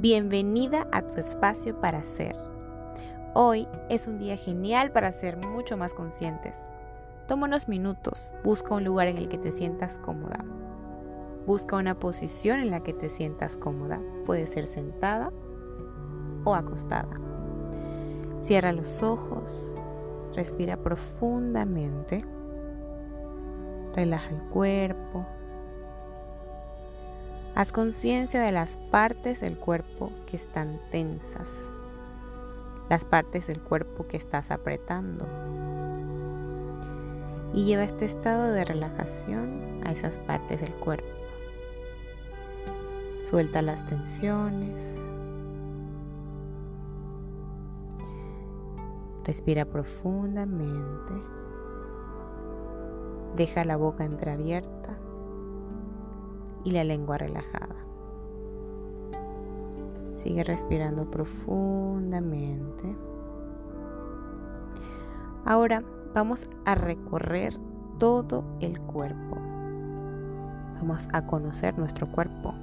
Bienvenida a tu espacio para ser. Hoy es un día genial para ser mucho más conscientes. Toma unos minutos, busca un lugar en el que te sientas cómoda. Busca una posición en la que te sientas cómoda. Puede ser sentada o acostada. Cierra los ojos, respira profundamente, relaja el cuerpo, Haz conciencia de las partes del cuerpo que están tensas, las partes del cuerpo que estás apretando. Y lleva este estado de relajación a esas partes del cuerpo. Suelta las tensiones. Respira profundamente. Deja la boca entreabierta y la lengua relajada. Sigue respirando profundamente. Ahora vamos a recorrer todo el cuerpo. Vamos a conocer nuestro cuerpo.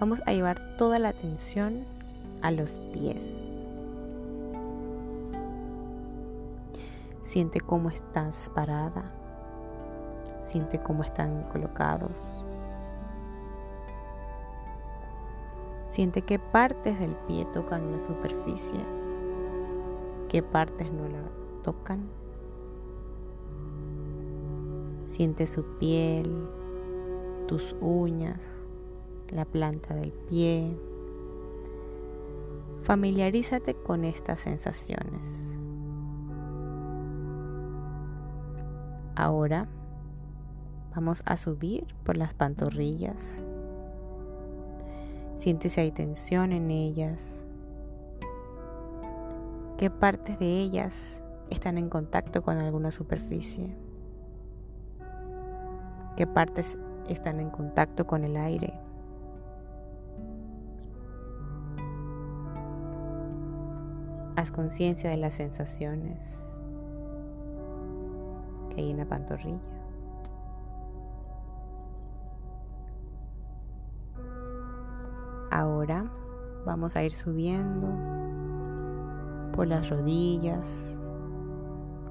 Vamos a llevar toda la atención a los pies. Siente cómo estás parada Siente cómo están colocados. Siente qué partes del pie tocan la superficie, qué partes no la tocan. Siente su piel, tus uñas, la planta del pie. Familiarízate con estas sensaciones. Ahora Vamos a subir por las pantorrillas. Siente si hay tensión en ellas. ¿Qué partes de ellas están en contacto con alguna superficie? ¿Qué partes están en contacto con el aire? Haz conciencia de las sensaciones que hay en la pantorrilla. Ahora vamos a ir subiendo por las rodillas,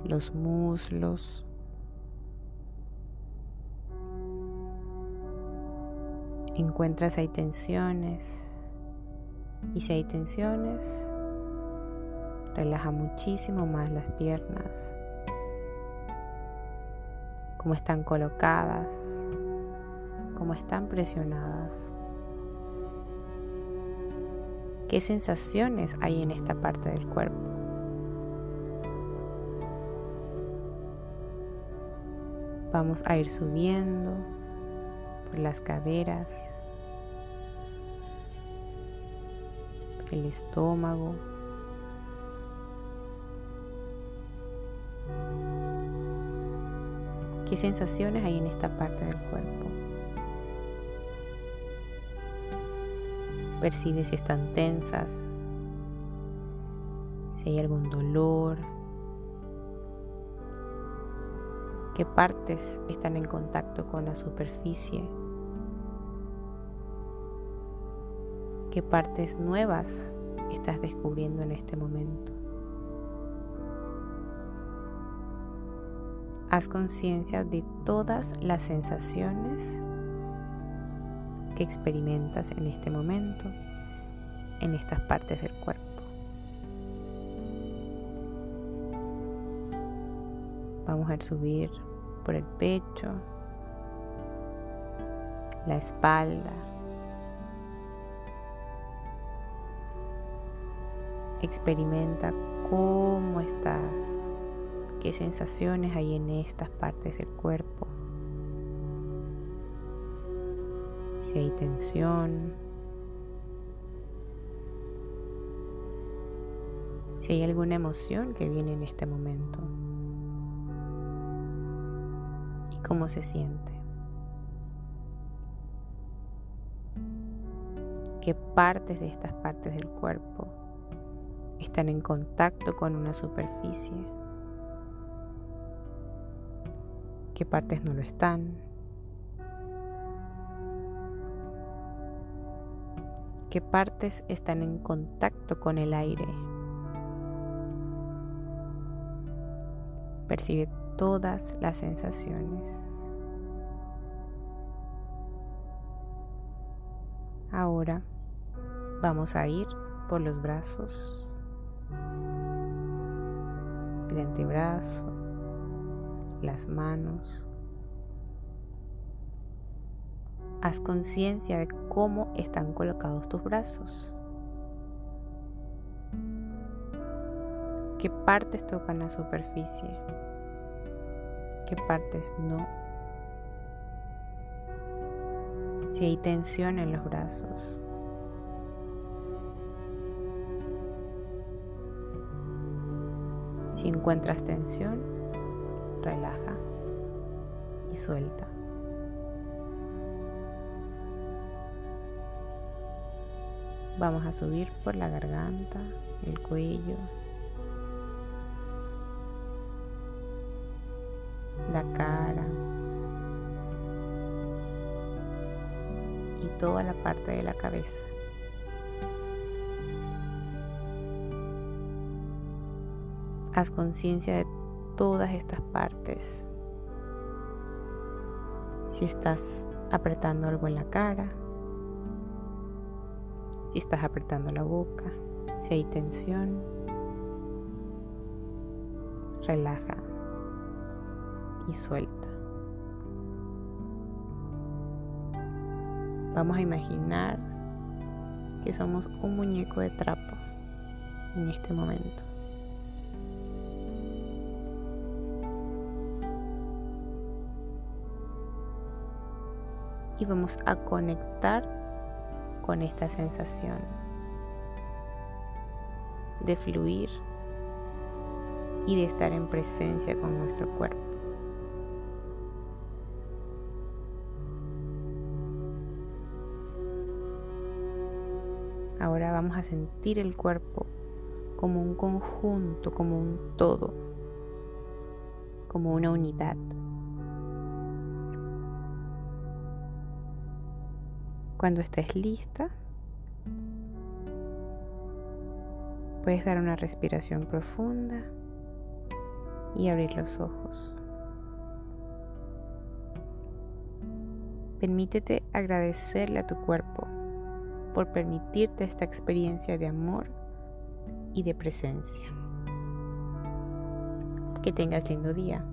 los muslos. Encuentra si hay tensiones y si hay tensiones, relaja muchísimo más las piernas, cómo están colocadas, cómo están presionadas. ¿Qué sensaciones hay en esta parte del cuerpo? Vamos a ir subiendo por las caderas, el estómago. ¿Qué sensaciones hay en esta parte del cuerpo? Percibe si están tensas, si hay algún dolor, qué partes están en contacto con la superficie, qué partes nuevas estás descubriendo en este momento. Haz conciencia de todas las sensaciones que experimentas en este momento, en estas partes del cuerpo. Vamos a subir por el pecho, la espalda. Experimenta cómo estás, qué sensaciones hay en estas partes del cuerpo. Si hay tensión, si hay alguna emoción que viene en este momento y cómo se siente. ¿Qué partes de estas partes del cuerpo están en contacto con una superficie? ¿Qué partes no lo están? ¿Qué partes están en contacto con el aire? Percibe todas las sensaciones. Ahora vamos a ir por los brazos, el antebrazo, las manos. Haz conciencia de cómo están colocados tus brazos. ¿Qué partes tocan la superficie? ¿Qué partes no? Si hay tensión en los brazos. Si encuentras tensión, relaja y suelta. Vamos a subir por la garganta, el cuello, la cara y toda la parte de la cabeza. Haz conciencia de todas estas partes. Si estás apretando algo en la cara, si estás apretando la boca, si hay tensión, relaja y suelta. Vamos a imaginar que somos un muñeco de trapo en este momento. Y vamos a conectar con esta sensación de fluir y de estar en presencia con nuestro cuerpo. Ahora vamos a sentir el cuerpo como un conjunto, como un todo, como una unidad. Cuando estés lista, puedes dar una respiración profunda y abrir los ojos. Permítete agradecerle a tu cuerpo por permitirte esta experiencia de amor y de presencia. Que tengas lindo día.